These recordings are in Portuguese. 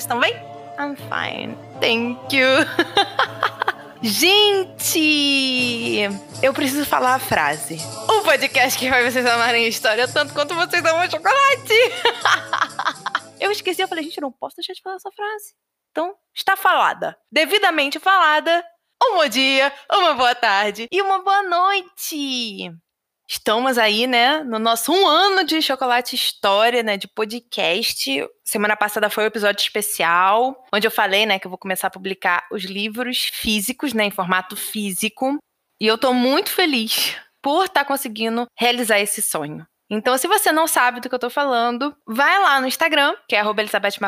Vocês estão bem? I'm fine. Thank you. Gente, eu preciso falar a frase. O podcast que vai vocês amarem a história tanto quanto vocês amam chocolate. eu esqueci, eu falei, gente, eu não posso deixar de falar essa frase. Então, está falada. Devidamente falada. Um bom dia, uma boa tarde e uma boa noite. Estamos aí, né, no nosso um ano de Chocolate História, né, de podcast. Semana passada foi um episódio especial, onde eu falei, né, que eu vou começar a publicar os livros físicos, né, em formato físico. E eu tô muito feliz por estar tá conseguindo realizar esse sonho. Então, se você não sabe do que eu tô falando, vai lá no Instagram, que é Elizabeth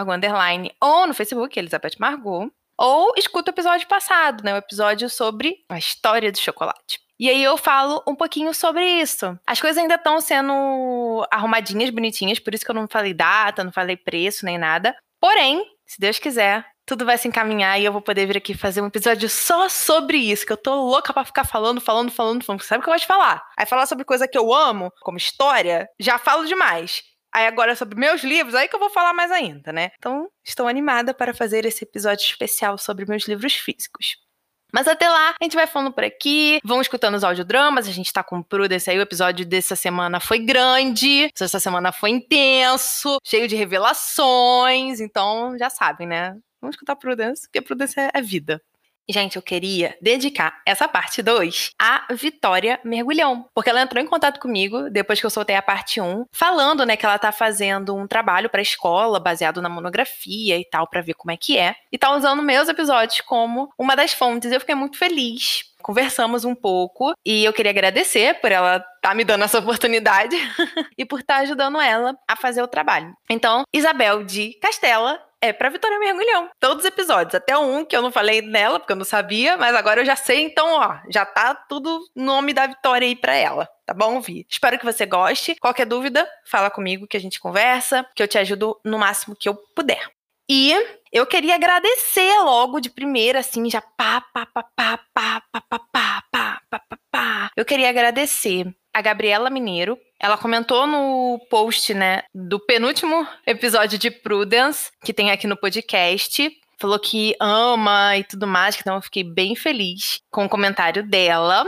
ou no Facebook, Elizabeth Margot, ou escuta o episódio passado, né? O episódio sobre a história do chocolate. E aí eu falo um pouquinho sobre isso. As coisas ainda estão sendo arrumadinhas, bonitinhas, por isso que eu não falei data, não falei preço nem nada. Porém, se Deus quiser, tudo vai se encaminhar e eu vou poder vir aqui fazer um episódio só sobre isso, que eu tô louca para ficar falando, falando, falando, falando. Sabe o que eu gosto de falar? Aí falar sobre coisa que eu amo, como história, já falo demais. Aí agora sobre meus livros, aí que eu vou falar mais ainda, né? Então, estou animada para fazer esse episódio especial sobre meus livros físicos. Mas até lá, a gente vai falando por aqui, vão escutando os audiodramas, a gente tá com o Prudence aí, o episódio dessa semana foi grande, essa semana foi intenso, cheio de revelações, então já sabem, né? Vamos escutar Prudence, porque Prudence é, é vida. Gente, eu queria dedicar essa parte 2 à Vitória Mergulhão, porque ela entrou em contato comigo depois que eu soltei a parte 1, um, falando, né, que ela tá fazendo um trabalho para escola baseado na monografia e tal, para ver como é que é, e tá usando meus episódios como uma das fontes. Eu fiquei muito feliz conversamos um pouco e eu queria agradecer por ela estar tá me dando essa oportunidade e por estar tá ajudando ela a fazer o trabalho. Então, Isabel de Castela é pra Vitória Mergulhão. Todos os episódios. Até um que eu não falei nela, porque eu não sabia, mas agora eu já sei, então, ó, já tá tudo nome da Vitória aí pra ela. Tá bom, Vi? Espero que você goste. Qualquer dúvida, fala comigo que a gente conversa, que eu te ajudo no máximo que eu puder. E eu queria agradecer logo de primeira, assim, já pá, pá, pá, pá, pá, pá, pá, pá, pá, pá, pá, pá. Eu queria agradecer a Gabriela Mineiro. Ela comentou no post, né, do penúltimo episódio de Prudence, que tem aqui no podcast. Falou que ama e tudo mais, então eu fiquei bem feliz com o comentário dela.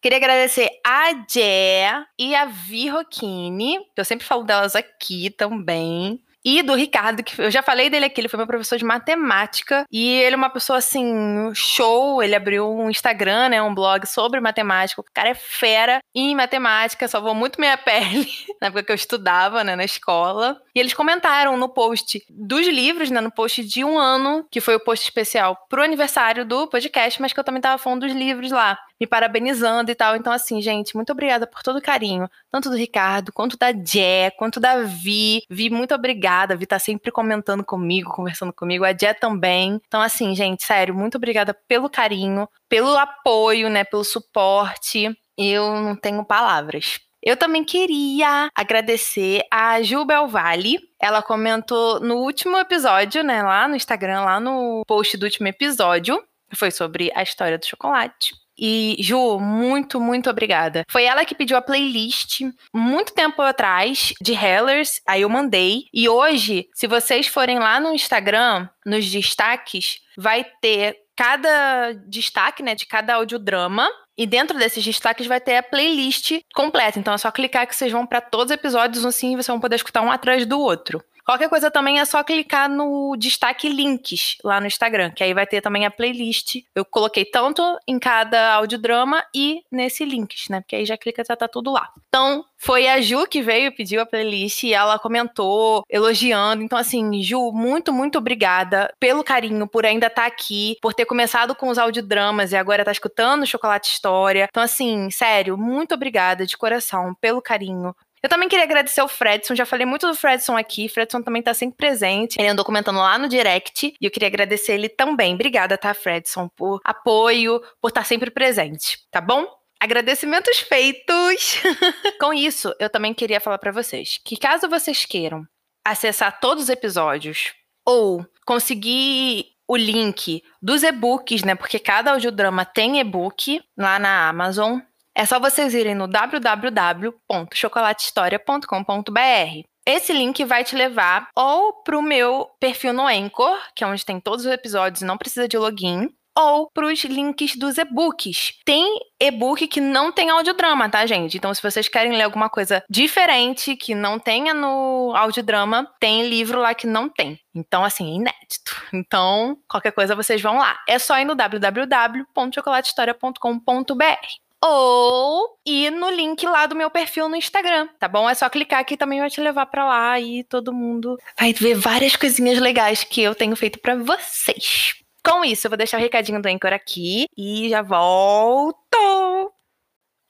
Queria agradecer a Jé e a Vi Rocchini, que eu sempre falo delas aqui também e do Ricardo, que eu já falei dele aqui, ele foi meu professor de matemática e ele é uma pessoa assim, show, ele abriu um Instagram, né, um blog sobre matemática. O cara é fera em matemática, salvou muito minha pele na época que eu estudava, né, na escola. E eles comentaram no post dos livros, né, no post de um ano, que foi o post especial pro aniversário do podcast, mas que eu também tava falando dos livros lá me parabenizando e tal. Então, assim, gente, muito obrigada por todo o carinho, tanto do Ricardo, quanto da Jé, quanto da Vi. Vi, muito obrigada. Vi tá sempre comentando comigo, conversando comigo. A Jé também. Então, assim, gente, sério, muito obrigada pelo carinho, pelo apoio, né, pelo suporte. Eu não tenho palavras. Eu também queria agradecer a Ju Belvale. Ela comentou no último episódio, né, lá no Instagram, lá no post do último episódio, foi sobre a história do chocolate. E, Ju, muito, muito obrigada. Foi ela que pediu a playlist muito tempo atrás de Hellers, aí eu mandei. E hoje, se vocês forem lá no Instagram, nos destaques, vai ter cada destaque, né, de cada audiodrama. E dentro desses destaques vai ter a playlist completa. Então é só clicar que vocês vão para todos os episódios, assim, vocês vão poder escutar um atrás do outro. Qualquer coisa também é só clicar no destaque links lá no Instagram, que aí vai ter também a playlist. Eu coloquei tanto em cada audiodrama e nesse links, né? Porque aí já clica, já tá tudo lá. Então, foi a Ju que veio, pediu a playlist e ela comentou, elogiando. Então, assim, Ju, muito, muito obrigada pelo carinho, por ainda estar tá aqui, por ter começado com os audiodramas e agora tá escutando Chocolate História. Então, assim, sério, muito obrigada de coração pelo carinho, eu também queria agradecer ao Fredson, já falei muito do Fredson aqui. Fredson também tá sempre presente. Ele andou comentando lá no direct e eu queria agradecer ele também. Obrigada, tá, Fredson, por apoio, por estar tá sempre presente, tá bom? Agradecimentos feitos! Com isso, eu também queria falar para vocês que caso vocês queiram acessar todos os episódios ou conseguir o link dos e-books, né? Porque cada audiodrama tem e-book lá na Amazon É só vocês irem no www.chocolatehistoria.com.br. Esse link vai te levar ou para o meu perfil no Anchor, que é onde tem todos os episódios e não precisa de login, ou para os links dos e-books. Tem e-book que não tem audiodrama, tá, gente? Então, se vocês querem ler alguma coisa diferente que não tenha no audiodrama, tem livro lá que não tem. Então, assim, é inédito. Então, qualquer coisa vocês vão lá. É só ir no www.chocolatehistoria.com.br ou ir no link lá do meu perfil no Instagram, tá bom? É só clicar aqui também vai te levar para lá e todo mundo vai ver várias coisinhas legais que eu tenho feito para vocês. Com isso, eu vou deixar o recadinho do Anchor aqui e já volto!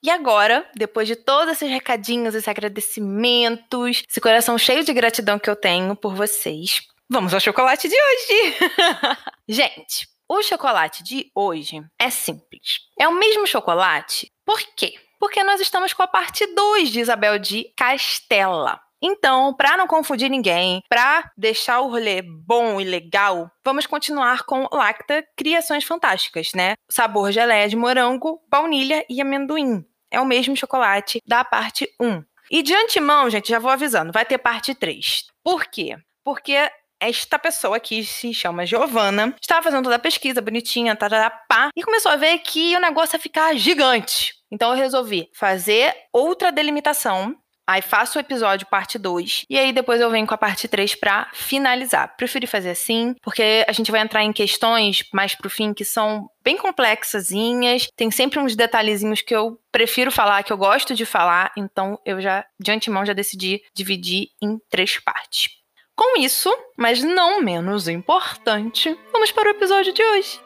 E agora, depois de todos esses recadinhos, esses agradecimentos, esse coração cheio de gratidão que eu tenho por vocês, vamos ao chocolate de hoje! Gente, o chocolate de hoje é simples. É o mesmo chocolate, por quê? Porque nós estamos com a parte 2 de Isabel de Castela. Então, para não confundir ninguém, para deixar o rolê bom e legal, vamos continuar com Lacta Criações Fantásticas, né? Sabor geleia de morango, baunilha e amendoim. É o mesmo chocolate da parte 1. E de antemão, gente, já vou avisando, vai ter parte 3. Por quê? Porque esta pessoa que se chama Giovana estava fazendo toda a pesquisa bonitinha, pá, e começou a ver que o negócio ia ficar gigante. Então eu resolvi fazer outra delimitação Aí faço o episódio parte 2 e aí depois eu venho com a parte 3 para finalizar. Preferi fazer assim, porque a gente vai entrar em questões mais pro fim que são bem complexazinhas, tem sempre uns detalhezinhos que eu prefiro falar, que eu gosto de falar, então eu já de antemão já decidi dividir em três partes. Com isso, mas não menos importante, vamos para o episódio de hoje.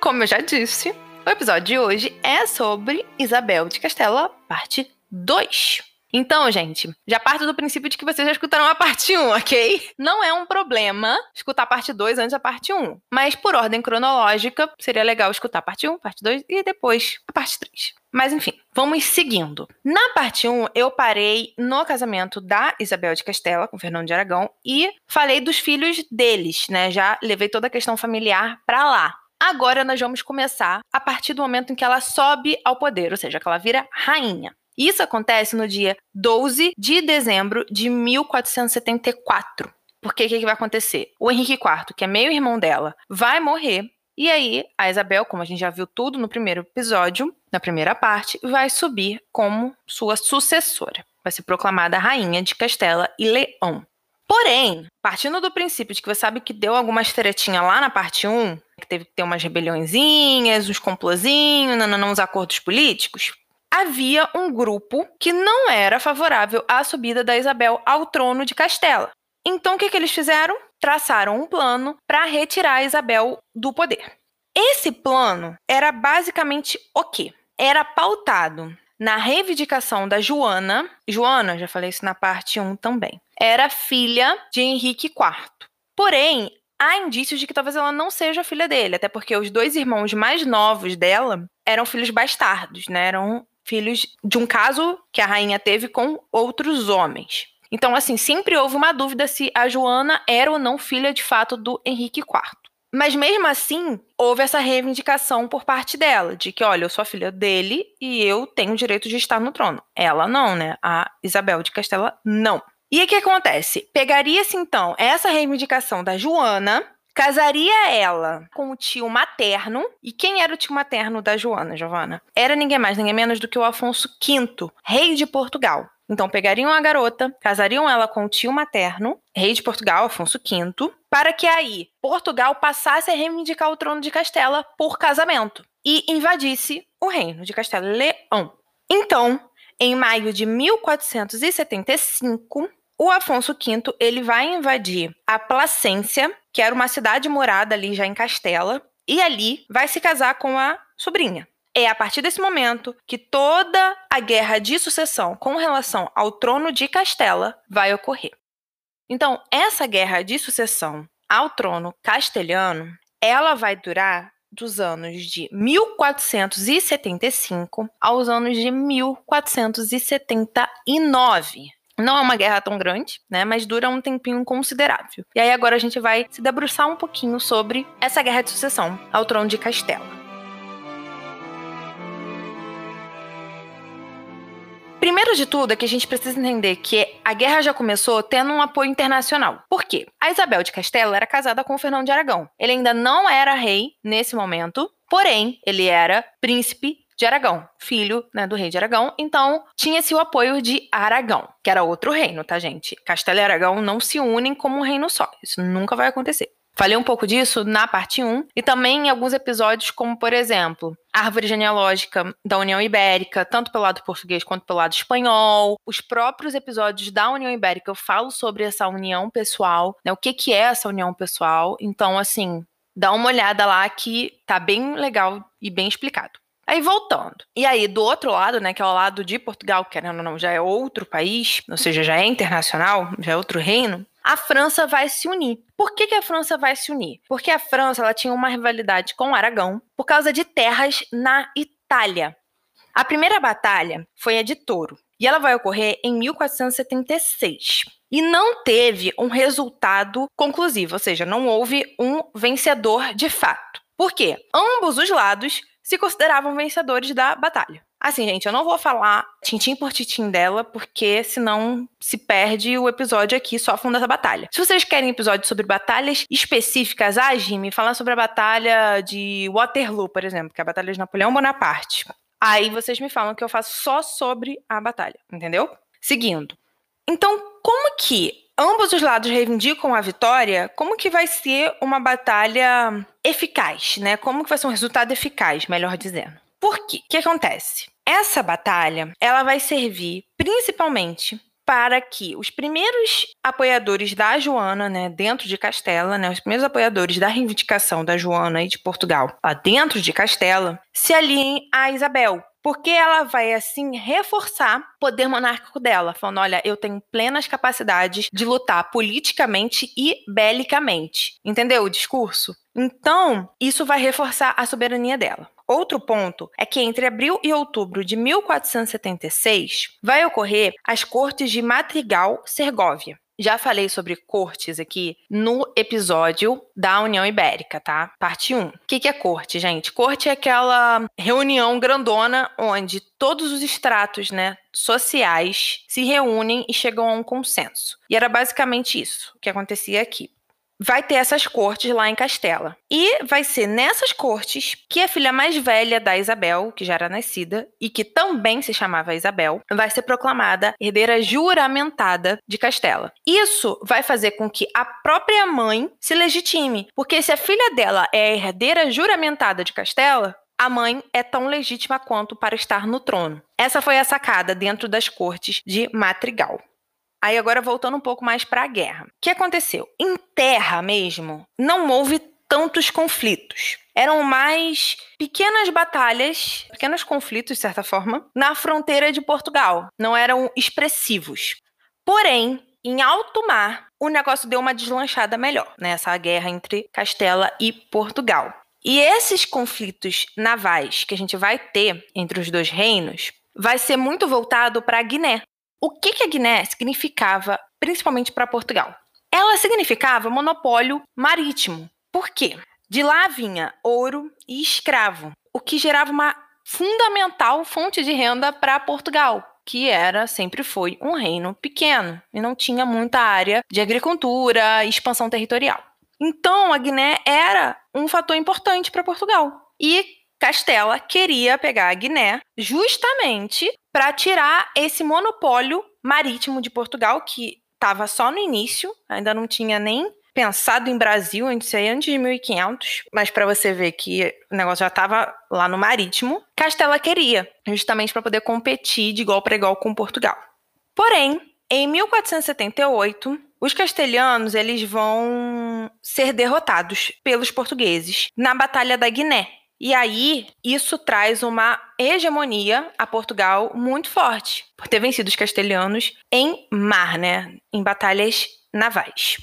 Como eu já disse, o episódio de hoje é sobre Isabel de Castela, parte 2. Então, gente, já parto do princípio de que vocês já escutaram a parte 1, ok? Não é um problema escutar a parte 2 antes da parte 1. Mas por ordem cronológica, seria legal escutar a parte 1, parte 2 e depois a parte 3. Mas enfim, vamos seguindo. Na parte 1, eu parei no casamento da Isabel de Castela com Fernando de Aragão e falei dos filhos deles, né? Já levei toda a questão familiar para lá. Agora nós vamos começar a partir do momento em que ela sobe ao poder, ou seja, que ela vira rainha. Isso acontece no dia 12 de dezembro de 1474. Porque o que, que vai acontecer? O Henrique IV, que é meio irmão dela, vai morrer. E aí, a Isabel, como a gente já viu tudo no primeiro episódio, na primeira parte, vai subir como sua sucessora. Vai ser proclamada rainha de Castela e Leão. Porém, partindo do princípio de que você sabe que deu algumas tretinhas lá na parte 1, que teve que ter umas rebeliõezinhas, uns complozinhos, uns acordos políticos, havia um grupo que não era favorável à subida da Isabel ao trono de Castela. Então, o que, que eles fizeram? Traçaram um plano para retirar a Isabel do poder. Esse plano era basicamente o quê? Era pautado na reivindicação da Joana. Joana, já falei isso na parte 1 também. Era filha de Henrique IV. Porém, há indícios de que talvez ela não seja filha dele, até porque os dois irmãos mais novos dela eram filhos bastardos, né? Eram filhos de um caso que a rainha teve com outros homens. Então, assim, sempre houve uma dúvida se a Joana era ou não filha de fato do Henrique IV. Mas mesmo assim, houve essa reivindicação por parte dela, de que, olha, eu sou filha dele e eu tenho o direito de estar no trono. Ela não, né? A Isabel de Castela não. E o que acontece? Pegaria-se então essa reivindicação da Joana, casaria ela com o tio materno. E quem era o tio materno da Joana, Giovana? Era ninguém mais, ninguém menos do que o Afonso V, rei de Portugal. Então pegariam a garota, casariam ela com o tio materno, rei de Portugal, Afonso V, para que aí Portugal passasse a reivindicar o trono de Castela por casamento e invadisse o reino de Castela e Leão. Então, em maio de 1475, o Afonso V ele vai invadir a Placência, que era uma cidade morada ali já em Castela, e ali vai se casar com a sobrinha. É a partir desse momento que toda a guerra de sucessão com relação ao trono de Castela vai ocorrer. Então, essa guerra de sucessão ao trono castelhano, ela vai durar dos anos de 1475 aos anos de 1479. Não é uma guerra tão grande, né? Mas dura um tempinho considerável. E aí agora a gente vai se debruçar um pouquinho sobre essa guerra de sucessão ao trono de Castela. Primeiro de tudo é que a gente precisa entender que a guerra já começou tendo um apoio internacional. Por quê? A Isabel de Castela era casada com o Fernando de Aragão. Ele ainda não era rei nesse momento, porém, ele era príncipe de Aragão, filho né, do rei de Aragão. Então, tinha-se o apoio de Aragão, que era outro reino, tá, gente? Castela e Aragão não se unem como um reino só. Isso nunca vai acontecer. Falei um pouco disso na parte 1 e também em alguns episódios, como por exemplo, árvore genealógica da União Ibérica, tanto pelo lado português quanto pelo lado espanhol. Os próprios episódios da União Ibérica eu falo sobre essa união pessoal, né? O que, que é essa união pessoal. Então, assim, dá uma olhada lá que tá bem legal e bem explicado. Aí voltando. E aí, do outro lado, né, que é o lado de Portugal, que não, não, já é outro país, ou seja, já é internacional, já é outro reino, a França vai se unir. Por que, que a França vai se unir? Porque a França ela tinha uma rivalidade com o Aragão por causa de terras na Itália. A primeira batalha foi a de Toro e ela vai ocorrer em 1476 e não teve um resultado conclusivo, ou seja, não houve um vencedor de fato. Por quê? Ambos os lados se consideravam vencedores da batalha. Assim, gente, eu não vou falar tintim por tintim dela, porque senão se perde o episódio aqui só falando dessa batalha. Se vocês querem episódio sobre batalhas específicas, ah, Jimmy, falar sobre a batalha de Waterloo, por exemplo, que é a batalha de Napoleão Bonaparte. Aí vocês me falam que eu faço só sobre a batalha, entendeu? Seguindo. Então, como que ambos os lados reivindicam a vitória, como que vai ser uma batalha eficaz, né? Como que vai ser um resultado eficaz, melhor dizendo? Por quê? O que acontece? Essa batalha, ela vai servir principalmente para que os primeiros apoiadores da Joana, né, dentro de Castela, né, os primeiros apoiadores da reivindicação da Joana e de Portugal, lá dentro de Castela, se aliem a Isabel, porque ela vai assim reforçar o poder monárquico dela, falando: olha, eu tenho plenas capacidades de lutar politicamente e belicamente. Entendeu o discurso? Então, isso vai reforçar a soberania dela. Outro ponto é que entre abril e outubro de 1476 vai ocorrer as cortes de Madrigal Sergóvia. Já falei sobre cortes aqui no episódio da União Ibérica, tá? Parte 1. O que, que é corte, gente? Corte é aquela reunião grandona onde todos os estratos, né, sociais se reúnem e chegam a um consenso. E era basicamente isso que acontecia aqui vai ter essas cortes lá em Castela. E vai ser nessas cortes que a filha mais velha da Isabel, que já era nascida e que também se chamava Isabel, vai ser proclamada herdeira juramentada de Castela. Isso vai fazer com que a própria mãe se legitime, porque se a filha dela é a herdeira juramentada de Castela, a mãe é tão legítima quanto para estar no trono. Essa foi a sacada dentro das cortes de Matrigal. Aí agora voltando um pouco mais para a guerra. O que aconteceu? Em terra mesmo, não houve tantos conflitos. Eram mais pequenas batalhas, pequenos conflitos, de certa forma, na fronteira de Portugal. Não eram expressivos. Porém, em alto mar, o negócio deu uma deslanchada melhor, nessa né? guerra entre Castela e Portugal. E esses conflitos navais que a gente vai ter entre os dois reinos vai ser muito voltado para a Guiné, o que, que a Guiné significava, principalmente para Portugal? Ela significava monopólio marítimo. Por quê? De lá vinha ouro e escravo, o que gerava uma fundamental fonte de renda para Portugal, que era sempre foi um reino pequeno e não tinha muita área de agricultura expansão territorial. Então, a Guiné era um fator importante para Portugal. E Castela queria pegar a Guiné justamente para tirar esse monopólio marítimo de Portugal, que estava só no início, ainda não tinha nem pensado em Brasil, antes antes de 1500, mas para você ver que o negócio já estava lá no marítimo, Castela queria, justamente para poder competir de igual para igual com Portugal. Porém, em 1478, os castelhanos eles vão ser derrotados pelos portugueses na Batalha da Guiné, e aí, isso traz uma hegemonia a Portugal muito forte, por ter vencido os castelhanos em mar, né? Em batalhas navais.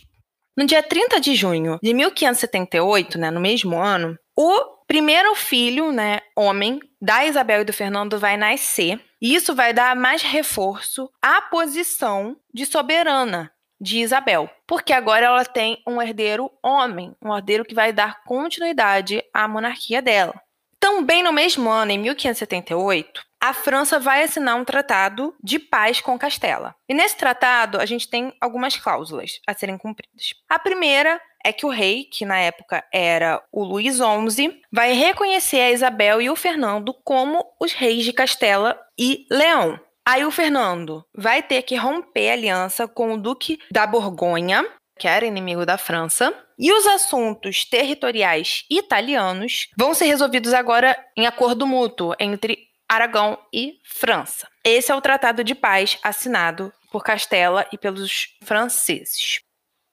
No dia 30 de junho de 1578, né, no mesmo ano, o primeiro filho, né, homem, da Isabel e do Fernando vai nascer E isso vai dar mais reforço à posição de soberana de Isabel, porque agora ela tem um herdeiro homem, um herdeiro que vai dar continuidade à monarquia dela. Também no mesmo ano, em 1578, a França vai assinar um tratado de paz com Castela. E nesse tratado, a gente tem algumas cláusulas a serem cumpridas. A primeira é que o rei, que na época era o Luís XI, vai reconhecer a Isabel e o Fernando como os reis de Castela e Leão. Aí o Fernando vai ter que romper aliança com o Duque da Borgonha, que era inimigo da França, e os assuntos territoriais italianos vão ser resolvidos agora em acordo mútuo entre Aragão e França. Esse é o tratado de paz assinado por Castela e pelos franceses.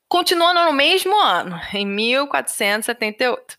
Continuando no mesmo ano, em 1478,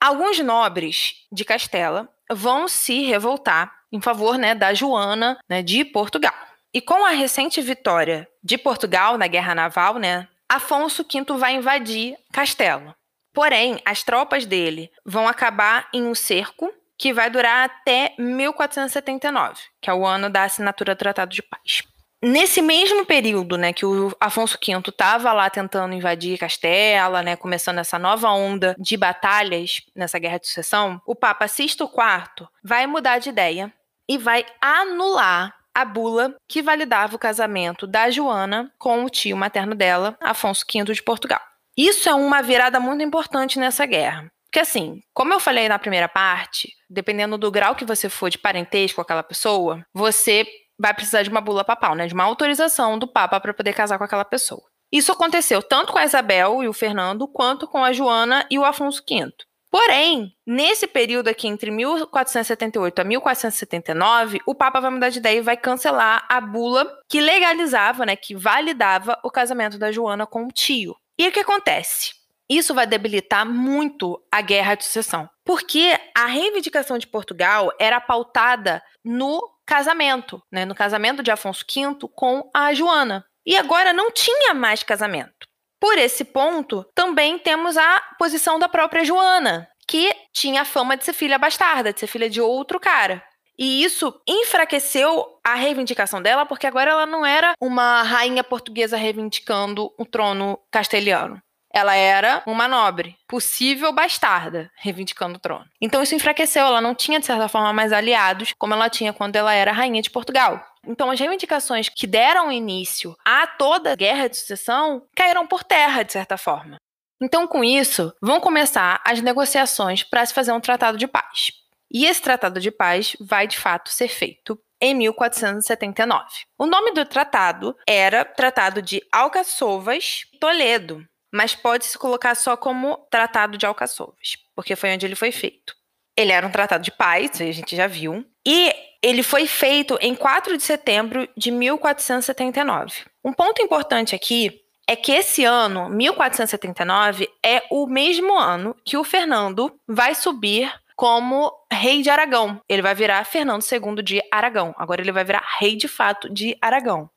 alguns nobres de Castela vão se revoltar em favor né, da Joana né, de Portugal. E com a recente vitória de Portugal na Guerra Naval, né, Afonso V vai invadir Castelo. Porém, as tropas dele vão acabar em um cerco que vai durar até 1479, que é o ano da assinatura do Tratado de Paz. Nesse mesmo período, né, que o Afonso V estava lá tentando invadir Castela, né, começando essa nova onda de batalhas nessa guerra de sucessão, o Papa Sisto IV vai mudar de ideia e vai anular a bula que validava o casamento da Joana com o tio materno dela, Afonso V de Portugal. Isso é uma virada muito importante nessa guerra. Porque assim, como eu falei na primeira parte, dependendo do grau que você for de parentesco com aquela pessoa, você vai precisar de uma bula papal, né? De uma autorização do Papa para poder casar com aquela pessoa. Isso aconteceu tanto com a Isabel e o Fernando, quanto com a Joana e o Afonso V. Porém, nesse período aqui entre 1478 a 1479, o Papa vai mudar de ideia e vai cancelar a bula que legalizava, né, que validava o casamento da Joana com o tio. E o que acontece? Isso vai debilitar muito a guerra de sucessão, porque a reivindicação de Portugal era pautada no casamento, né, no casamento de Afonso V com a Joana. E agora não tinha mais casamento. Por esse ponto, também temos a posição da própria Joana, que tinha a fama de ser filha bastarda, de ser filha de outro cara. E isso enfraqueceu a reivindicação dela, porque agora ela não era uma rainha portuguesa reivindicando o trono castelhano ela era uma nobre, possível bastarda, reivindicando o trono. Então isso enfraqueceu, ela não tinha, de certa forma, mais aliados, como ela tinha quando ela era rainha de Portugal. Então, as reivindicações que deram início a toda a guerra de sucessão caíram por terra, de certa forma. Então, com isso, vão começar as negociações para se fazer um tratado de paz. E esse tratado de paz vai, de fato, ser feito em 1479. O nome do tratado era Tratado de Alcaçovas Toledo, mas pode-se colocar só como Tratado de Alcaçovas, porque foi onde ele foi feito. Ele era um tratado de paz, a gente já viu, e ele foi feito em 4 de setembro de 1479. Um ponto importante aqui é que esse ano, 1479, é o mesmo ano que o Fernando vai subir como rei de Aragão. Ele vai virar Fernando II de Aragão. Agora ele vai virar rei de fato de Aragão.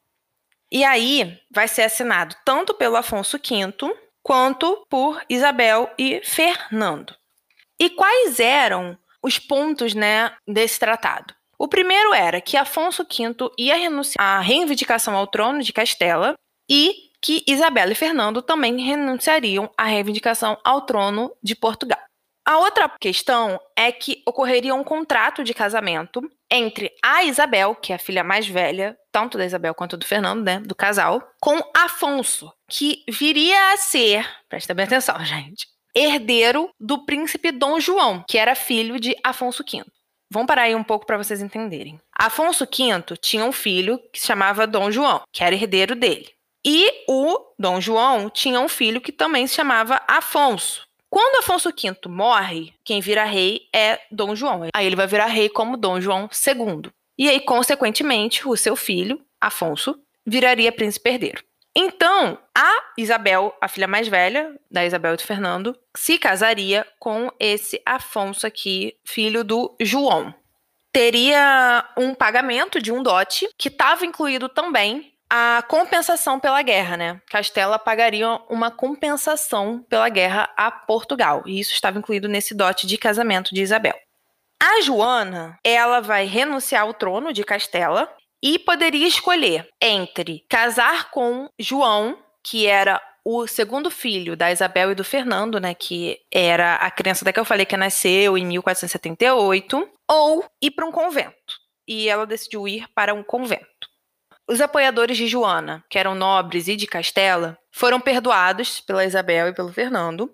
E aí vai ser assinado tanto pelo Afonso V quanto por Isabel e Fernando. E quais eram os pontos né, desse tratado? O primeiro era que Afonso V ia renunciar à reivindicação ao trono de Castela e que Isabel e Fernando também renunciariam à reivindicação ao trono de Portugal. A outra questão é que ocorreria um contrato de casamento entre a Isabel, que é a filha mais velha, tanto da Isabel quanto do Fernando, né, do casal, com Afonso, que viria a ser, presta bem atenção, gente, herdeiro do príncipe Dom João, que era filho de Afonso V. Vamos parar aí um pouco para vocês entenderem. Afonso V tinha um filho que se chamava Dom João, que era herdeiro dele. E o Dom João tinha um filho que também se chamava Afonso. Quando Afonso V morre, quem vira rei é Dom João. Aí ele vai virar rei como Dom João II. E aí, consequentemente, o seu filho, Afonso, viraria príncipe herdeiro. Então, a Isabel, a filha mais velha da Isabel e do Fernando, se casaria com esse Afonso aqui, filho do João. Teria um pagamento de um dote que estava incluído também a compensação pela guerra, né? Castela pagaria uma compensação pela guerra a Portugal, e isso estava incluído nesse dote de casamento de Isabel. A Joana, ela vai renunciar ao trono de Castela e poderia escolher entre casar com João, que era o segundo filho da Isabel e do Fernando, né, que era a criança da que eu falei que nasceu em 1478, ou ir para um convento. E ela decidiu ir para um convento. Os apoiadores de Joana, que eram nobres e de Castela, foram perdoados pela Isabel e pelo Fernando.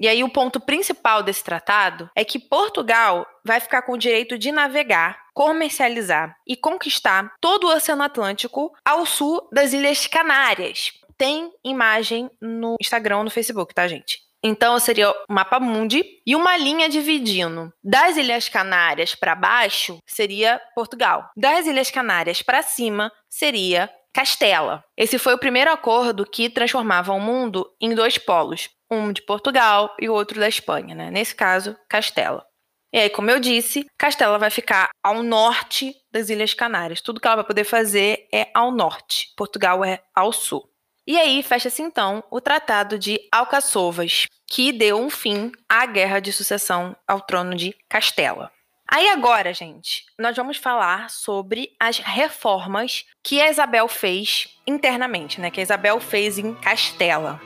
E aí o ponto principal desse tratado é que Portugal vai ficar com o direito de navegar, comercializar e conquistar todo o Oceano Atlântico ao sul das Ilhas Canárias, tem imagem no Instagram, no Facebook, tá, gente? Então seria o mapa mundi e uma linha dividindo. Das Ilhas Canárias para baixo seria Portugal. Das Ilhas Canárias para cima seria Castela. Esse foi o primeiro acordo que transformava o mundo em dois polos, um de Portugal e o outro da Espanha, né? Nesse caso, Castela. E aí, como eu disse, Castela vai ficar ao norte das Ilhas Canárias. Tudo que ela vai poder fazer é ao norte. Portugal é ao sul. E aí fecha-se então o Tratado de Alcaçovas, que deu um fim à guerra de sucessão ao trono de Castela. Aí agora, gente, nós vamos falar sobre as reformas que a Isabel fez internamente, né? Que a Isabel fez em Castela.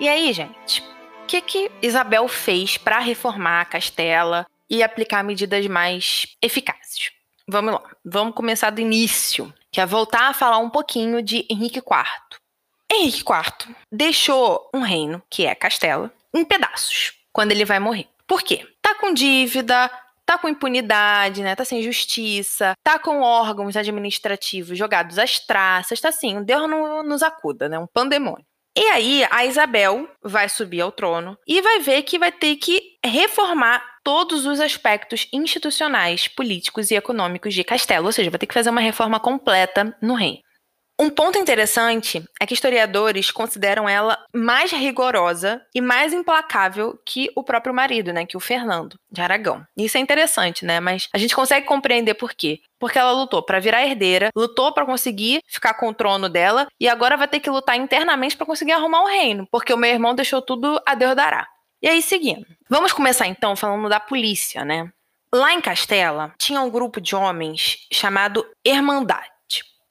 E aí, gente, o que que Isabel fez para reformar a Castela e aplicar medidas mais eficazes? Vamos lá, vamos começar do início que é voltar a falar um pouquinho de Henrique IV. Henrique IV deixou um reino, que é Castela, em pedaços, quando ele vai morrer. Por quê? Tá com dívida, tá com impunidade, né? Tá sem justiça, tá com órgãos administrativos jogados às traças, tá assim, um Deus não nos acuda, né? Um pandemônio. E aí a Isabel vai subir ao trono e vai ver que vai ter que reformar todos os aspectos institucionais, políticos e econômicos de Castelo, ou seja, vai ter que fazer uma reforma completa no reino. Um ponto interessante é que historiadores consideram ela mais rigorosa e mais implacável que o próprio marido, né, que o Fernando de Aragão. Isso é interessante, né, mas a gente consegue compreender por quê. Porque ela lutou para virar herdeira, lutou para conseguir ficar com o trono dela e agora vai ter que lutar internamente para conseguir arrumar o reino, porque o meu irmão deixou tudo a Deus dará. E aí seguindo. Vamos começar então falando da polícia, né? Lá em Castela tinha um grupo de homens chamado Irmandade.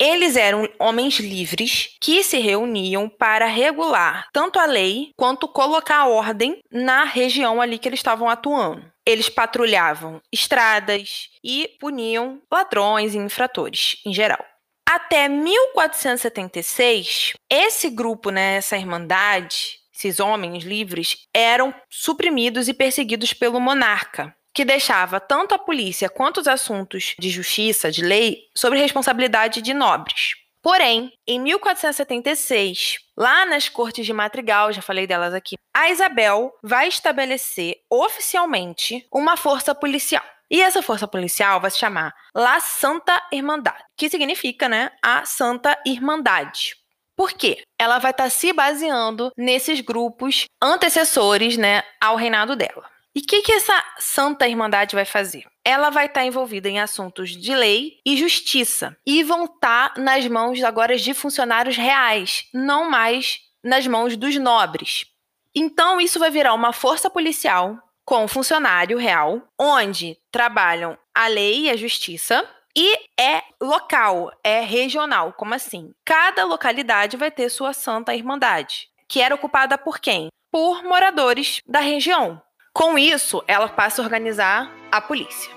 Eles eram homens livres que se reuniam para regular tanto a lei quanto colocar ordem na região ali que eles estavam atuando. Eles patrulhavam estradas e puniam ladrões e infratores em geral. Até 1476, esse grupo, né, essa irmandade, esses homens livres, eram suprimidos e perseguidos pelo monarca que deixava tanto a polícia quanto os assuntos de justiça, de lei, sob responsabilidade de nobres. Porém, em 1476, lá nas cortes de Madrigal, já falei delas aqui, a Isabel vai estabelecer oficialmente uma força policial. E essa força policial vai se chamar La Santa Irmandade, que significa, né, a Santa Irmandade. Por quê? Ela vai estar tá se baseando nesses grupos antecessores, né, ao reinado dela. E o que, que essa Santa Irmandade vai fazer? Ela vai estar envolvida em assuntos de lei e justiça e vão estar nas mãos agora de funcionários reais, não mais nas mãos dos nobres. Então, isso vai virar uma força policial com funcionário real, onde trabalham a lei e a justiça, e é local, é regional. Como assim? Cada localidade vai ter sua Santa Irmandade, que era ocupada por quem? Por moradores da região. Com isso, ela passa a organizar a polícia.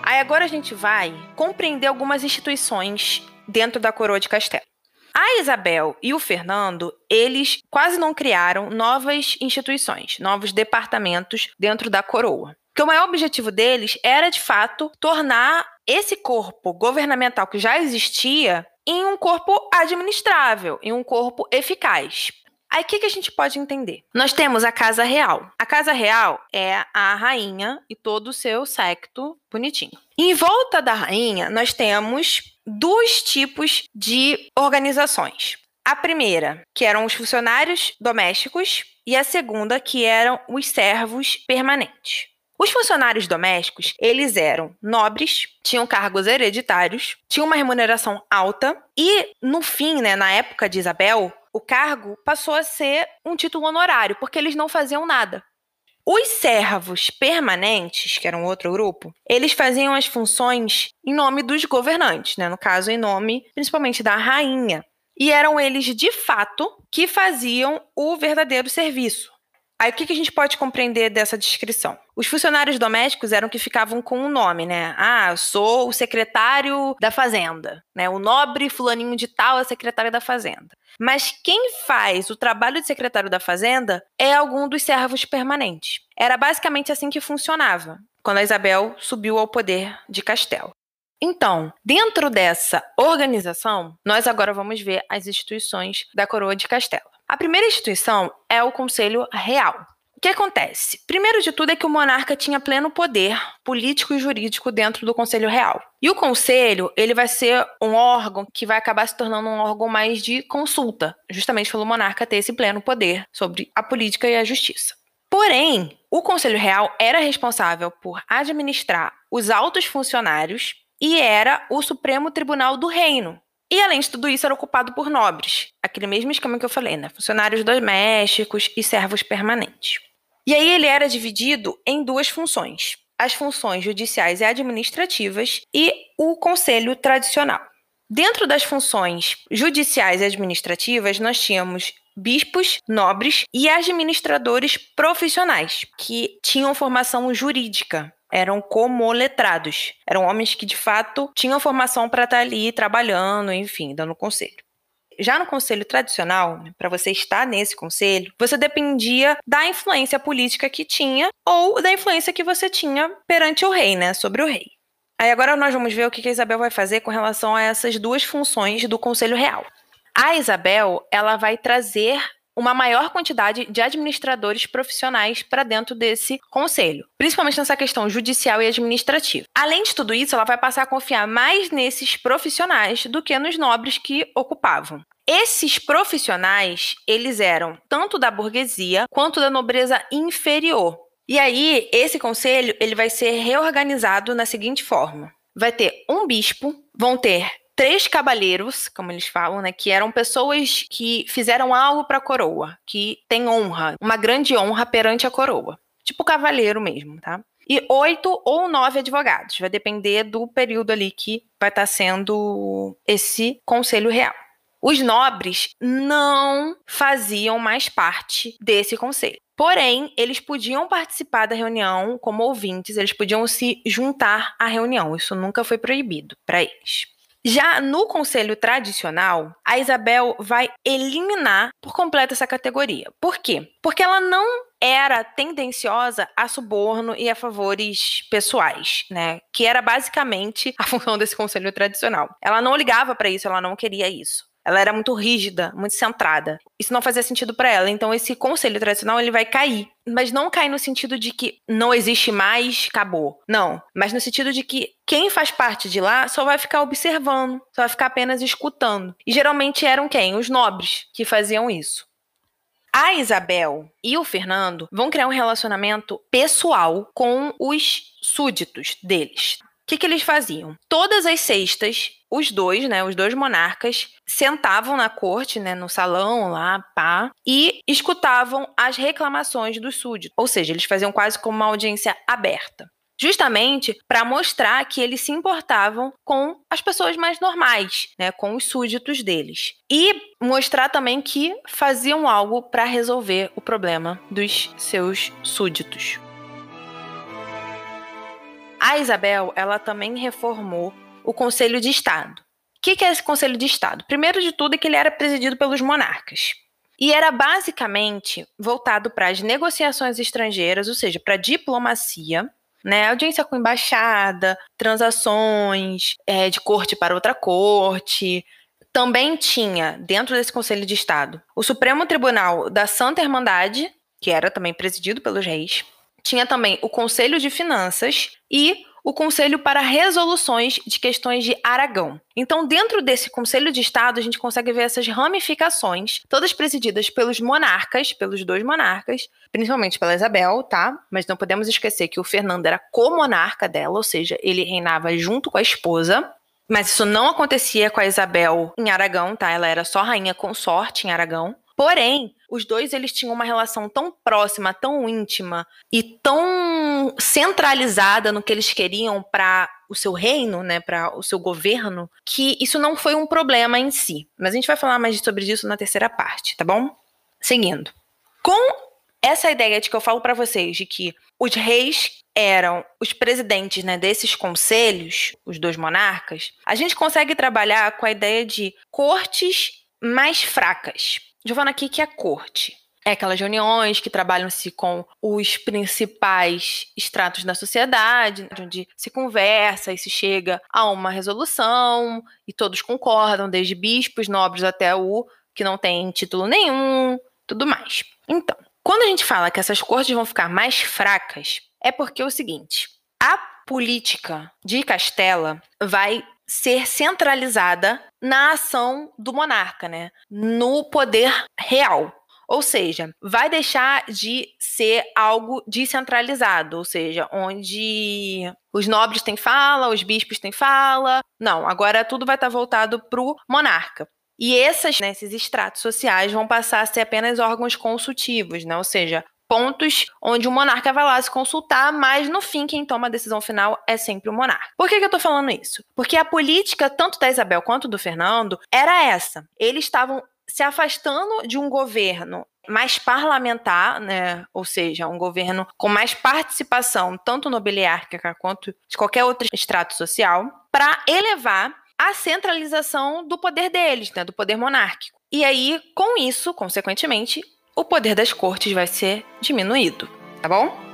Aí agora a gente vai compreender algumas instituições dentro da coroa de Castelo. A Isabel e o Fernando, eles quase não criaram novas instituições, novos departamentos dentro da coroa. Porque o maior objetivo deles era, de fato, tornar esse corpo governamental que já existia em um corpo administrável, em um corpo eficaz. Aí o que, que a gente pode entender? Nós temos a Casa Real. A Casa Real é a rainha e todo o seu secto bonitinho. Em volta da rainha, nós temos dois tipos de organizações. A primeira, que eram os funcionários domésticos, e a segunda, que eram os servos permanentes. Os funcionários domésticos, eles eram nobres, tinham cargos hereditários, tinham uma remuneração alta e, no fim, né, na época de Isabel, o cargo passou a ser um título honorário, porque eles não faziam nada. Os servos permanentes, que eram outro grupo, eles faziam as funções em nome dos governantes, né? no caso, em nome principalmente da rainha. E eram eles, de fato, que faziam o verdadeiro serviço. Aí o que, a gente pode compreender dessa descrição? Os funcionários domésticos eram que ficavam com o um nome, né? Ah, sou o secretário da Fazenda, né? O nobre fulaninho de tal é secretário da Fazenda. Mas quem faz o trabalho de secretário da Fazenda é algum dos servos permanentes. Era basicamente assim que funcionava quando a Isabel subiu ao poder de Castelo. Então, dentro dessa organização, nós agora vamos ver as instituições da coroa de Castelo. A primeira instituição é o Conselho Real. O que acontece? Primeiro de tudo é que o monarca tinha pleno poder político e jurídico dentro do Conselho Real. E o conselho, ele vai ser um órgão que vai acabar se tornando um órgão mais de consulta, justamente pelo monarca ter esse pleno poder sobre a política e a justiça. Porém, o Conselho Real era responsável por administrar os altos funcionários e era o Supremo Tribunal do Reino, e além de tudo isso, era ocupado por nobres, aquele mesmo esquema que eu falei, né? Funcionários domésticos e servos permanentes. E aí ele era dividido em duas funções: as funções judiciais e administrativas e o conselho tradicional. Dentro das funções judiciais e administrativas, nós tínhamos bispos, nobres e administradores profissionais, que tinham formação jurídica eram como letrados. Eram homens que, de fato, tinham formação para estar tá ali trabalhando, enfim, dando conselho. Já no conselho tradicional, né, para você estar nesse conselho, você dependia da influência política que tinha ou da influência que você tinha perante o rei, né, sobre o rei. Aí agora nós vamos ver o que a Isabel vai fazer com relação a essas duas funções do conselho real. A Isabel, ela vai trazer uma maior quantidade de administradores profissionais para dentro desse conselho, principalmente nessa questão judicial e administrativa. Além de tudo isso, ela vai passar a confiar mais nesses profissionais do que nos nobres que ocupavam. Esses profissionais, eles eram tanto da burguesia quanto da nobreza inferior. E aí, esse conselho, ele vai ser reorganizado na seguinte forma: vai ter um bispo, vão ter três cabalheiros, como eles falam, né, que eram pessoas que fizeram algo para a coroa, que tem honra, uma grande honra perante a coroa, tipo cavaleiro mesmo, tá? E oito ou nove advogados, vai depender do período ali que vai estar tá sendo esse conselho real. Os nobres não faziam mais parte desse conselho. Porém, eles podiam participar da reunião como ouvintes, eles podiam se juntar à reunião. Isso nunca foi proibido para eles. Já no conselho tradicional, a Isabel vai eliminar por completo essa categoria. Por quê? Porque ela não era tendenciosa a suborno e a favores pessoais, né? Que era basicamente a função desse conselho tradicional. Ela não ligava para isso, ela não queria isso. Ela era muito rígida, muito centrada. Isso não fazia sentido para ela. Então esse conselho tradicional ele vai cair, mas não cai no sentido de que não existe mais, acabou. Não, mas no sentido de que quem faz parte de lá só vai ficar observando, só vai ficar apenas escutando. E geralmente eram quem? Os nobres que faziam isso. A Isabel e o Fernando vão criar um relacionamento pessoal com os súditos deles. O que, que eles faziam? Todas as sextas, os dois, né, os dois monarcas, sentavam na corte, né, no salão lá, pá, e escutavam as reclamações dos súditos. Ou seja, eles faziam quase como uma audiência aberta justamente para mostrar que eles se importavam com as pessoas mais normais, né, com os súditos deles. E mostrar também que faziam algo para resolver o problema dos seus súditos. A Isabel, ela também reformou o Conselho de Estado. O que é esse Conselho de Estado? Primeiro de tudo é que ele era presidido pelos monarcas. E era basicamente voltado para as negociações estrangeiras, ou seja, para a diplomacia, né? Audiência com embaixada, transações é, de corte para outra corte. Também tinha, dentro desse Conselho de Estado, o Supremo Tribunal da Santa Irmandade, que era também presidido pelos reis, tinha também o Conselho de Finanças e o Conselho para Resoluções de Questões de Aragão. Então, dentro desse Conselho de Estado, a gente consegue ver essas ramificações, todas presididas pelos monarcas, pelos dois monarcas, principalmente pela Isabel, tá? Mas não podemos esquecer que o Fernando era co-monarca dela, ou seja, ele reinava junto com a esposa. Mas isso não acontecia com a Isabel em Aragão, tá? Ela era só rainha consorte em Aragão. Porém, os dois eles tinham uma relação tão próxima, tão íntima e tão centralizada no que eles queriam para o seu reino, né, para o seu governo, que isso não foi um problema em si. Mas a gente vai falar mais sobre isso na terceira parte, tá bom? Seguindo. Com essa ideia de que eu falo para vocês de que os reis eram os presidentes né, desses conselhos, os dois monarcas, a gente consegue trabalhar com a ideia de cortes mais fracas. Giovana, o que é corte? É aquelas reuniões que trabalham-se com os principais estratos da sociedade, onde se conversa e se chega a uma resolução e todos concordam, desde bispos, nobres até o que não tem título nenhum, tudo mais. Então, quando a gente fala que essas cortes vão ficar mais fracas, é porque é o seguinte: a política de Castela vai ser centralizada na ação do monarca, né? No poder real. Ou seja, vai deixar de ser algo descentralizado, ou seja, onde os nobres têm fala, os bispos têm fala. Não, agora tudo vai estar voltado para o monarca. E essas, né, esses estratos sociais vão passar a ser apenas órgãos consultivos, né? ou seja, pontos onde o monarca vai lá se consultar, mas no fim quem toma a decisão final é sempre o monarca. Por que, que eu tô falando isso? Porque a política, tanto da Isabel quanto do Fernando, era essa. Eles estavam se afastando de um governo mais parlamentar, né? ou seja, um governo com mais participação, tanto nobiliárquica quanto de qualquer outro extrato social, para elevar a centralização do poder deles, né, do poder monárquico. E aí, com isso, consequentemente, o poder das cortes vai ser diminuído, tá bom?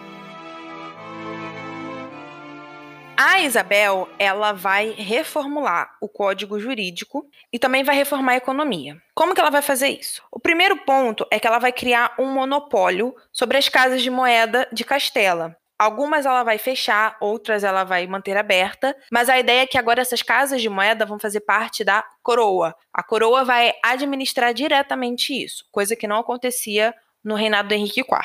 A Isabel, ela vai reformular o código jurídico e também vai reformar a economia. Como que ela vai fazer isso? O primeiro ponto é que ela vai criar um monopólio sobre as casas de moeda de Castela. Algumas ela vai fechar, outras ela vai manter aberta, mas a ideia é que agora essas casas de moeda vão fazer parte da coroa. A coroa vai administrar diretamente isso, coisa que não acontecia no reinado do Henrique IV.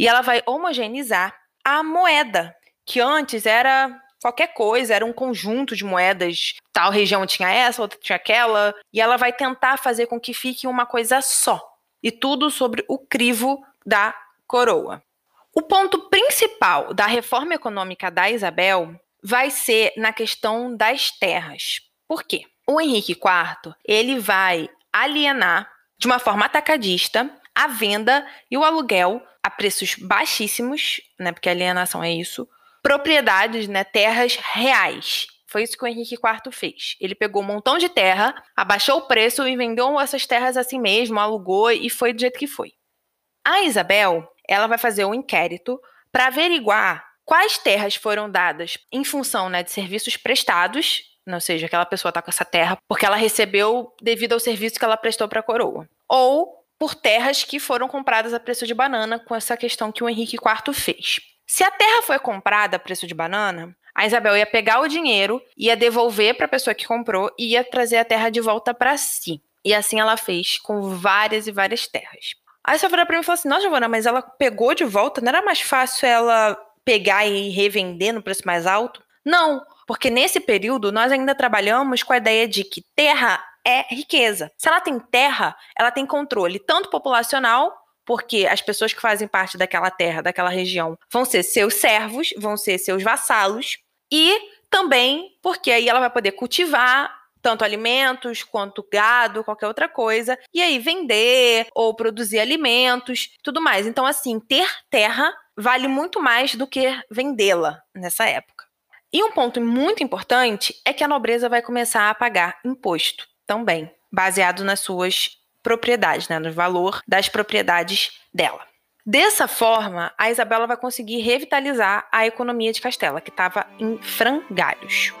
E ela vai homogeneizar a moeda, que antes era qualquer coisa, era um conjunto de moedas. Tal região tinha essa, outra tinha aquela, e ela vai tentar fazer com que fique uma coisa só. E tudo sobre o crivo da coroa. O ponto principal da reforma econômica da Isabel vai ser na questão das terras. Por quê? O Henrique IV, ele vai alienar de uma forma atacadista a venda e o aluguel a preços baixíssimos, né, porque alienação é isso, propriedades, né, terras reais. Foi isso que o Henrique IV fez. Ele pegou um montão de terra, abaixou o preço e vendeu essas terras assim mesmo, alugou e foi do jeito que foi. A Isabel, ela vai fazer um inquérito para averiguar quais terras foram dadas em função né, de serviços prestados, ou seja, aquela pessoa está com essa terra porque ela recebeu devido ao serviço que ela prestou para a coroa, ou por terras que foram compradas a preço de banana, com essa questão que o Henrique IV fez. Se a terra foi comprada a preço de banana, a Isabel ia pegar o dinheiro, ia devolver para a pessoa que comprou e ia trazer a terra de volta para si. E assim ela fez com várias e várias terras. Aí você virou pra mim e falou assim: Nossa, Giovana, mas ela pegou de volta? Não era mais fácil ela pegar e revender no preço mais alto? Não, porque nesse período nós ainda trabalhamos com a ideia de que terra é riqueza. Se ela tem terra, ela tem controle tanto populacional, porque as pessoas que fazem parte daquela terra, daquela região, vão ser seus servos, vão ser seus vassalos, e também porque aí ela vai poder cultivar tanto alimentos quanto gado, qualquer outra coisa, e aí vender ou produzir alimentos, tudo mais. Então, assim, ter terra vale muito mais do que vendê-la nessa época. E um ponto muito importante é que a nobreza vai começar a pagar imposto também, baseado nas suas propriedades, né, no valor das propriedades dela. Dessa forma, a Isabela vai conseguir revitalizar a economia de Castela, que estava em frangalhos.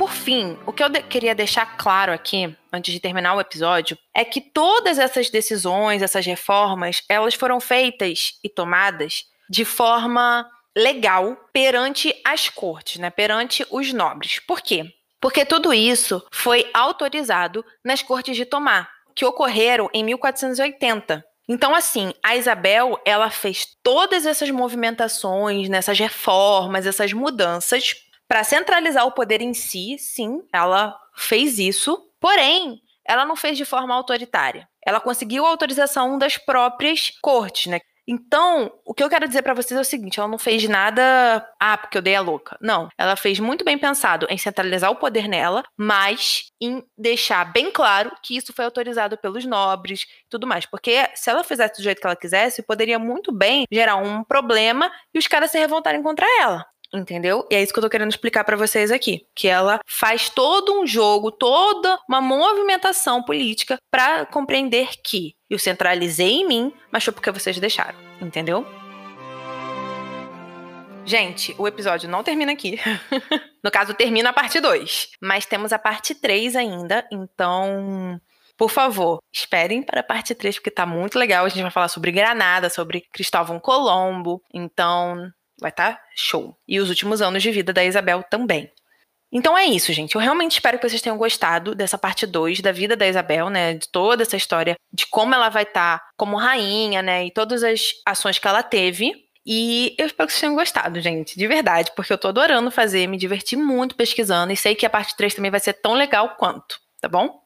Por fim, o que eu de queria deixar claro aqui, antes de terminar o episódio, é que todas essas decisões, essas reformas, elas foram feitas e tomadas de forma legal perante as cortes, né? Perante os nobres. Por quê? Porque tudo isso foi autorizado nas cortes de Tomar, que ocorreram em 1480. Então, assim, a Isabel, ela fez todas essas movimentações, nessas reformas, essas mudanças para centralizar o poder em si, sim, ela fez isso. Porém, ela não fez de forma autoritária. Ela conseguiu a autorização das próprias cortes, né? Então, o que eu quero dizer para vocês é o seguinte: ela não fez nada, ah, porque eu dei a louca. Não. Ela fez muito bem pensado em centralizar o poder nela, mas em deixar bem claro que isso foi autorizado pelos nobres e tudo mais. Porque se ela fizesse do jeito que ela quisesse, poderia muito bem gerar um problema e os caras se revoltarem contra ela. Entendeu? E é isso que eu tô querendo explicar para vocês aqui, que ela faz todo um jogo, toda uma movimentação política para compreender que eu centralizei em mim, mas foi porque vocês deixaram, entendeu? Gente, o episódio não termina aqui. no caso, termina a parte 2. Mas temos a parte 3 ainda, então por favor, esperem para a parte 3, porque tá muito legal. A gente vai falar sobre Granada, sobre Cristóvão Colombo. Então, vai estar tá show. E os últimos anos de vida da Isabel também. Então é isso, gente. Eu realmente espero que vocês tenham gostado dessa parte 2 da vida da Isabel, né? De toda essa história, de como ela vai estar tá como rainha, né? E todas as ações que ela teve. E eu espero que vocês tenham gostado, gente, de verdade, porque eu tô adorando fazer, me diverti muito pesquisando e sei que a parte 3 também vai ser tão legal quanto, tá bom?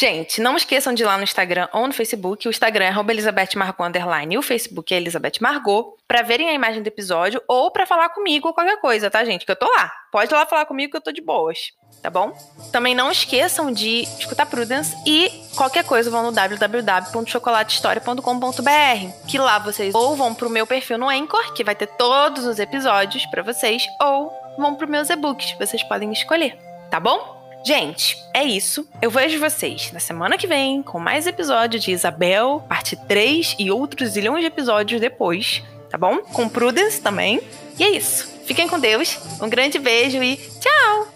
Gente, não esqueçam de ir lá no Instagram ou no Facebook. O Instagram é Elizabeth Margot Underline e o Facebook é Elizabeth Margot, pra verem a imagem do episódio ou pra falar comigo ou qualquer coisa, tá, gente? Que eu tô lá. Pode ir lá falar comigo que eu tô de boas, tá bom? Também não esqueçam de escutar Prudence e qualquer coisa vão no www.chocolatehistoria.com.br, que lá vocês ou vão pro meu perfil no Anchor, que vai ter todos os episódios para vocês, ou vão pro meus e-books, vocês podem escolher, tá bom? Gente, é isso. Eu vejo vocês na semana que vem com mais episódio de Isabel, parte 3 e outros zilhões de episódios depois, tá bom? Com Prudence também. E é isso. Fiquem com Deus. Um grande beijo e tchau!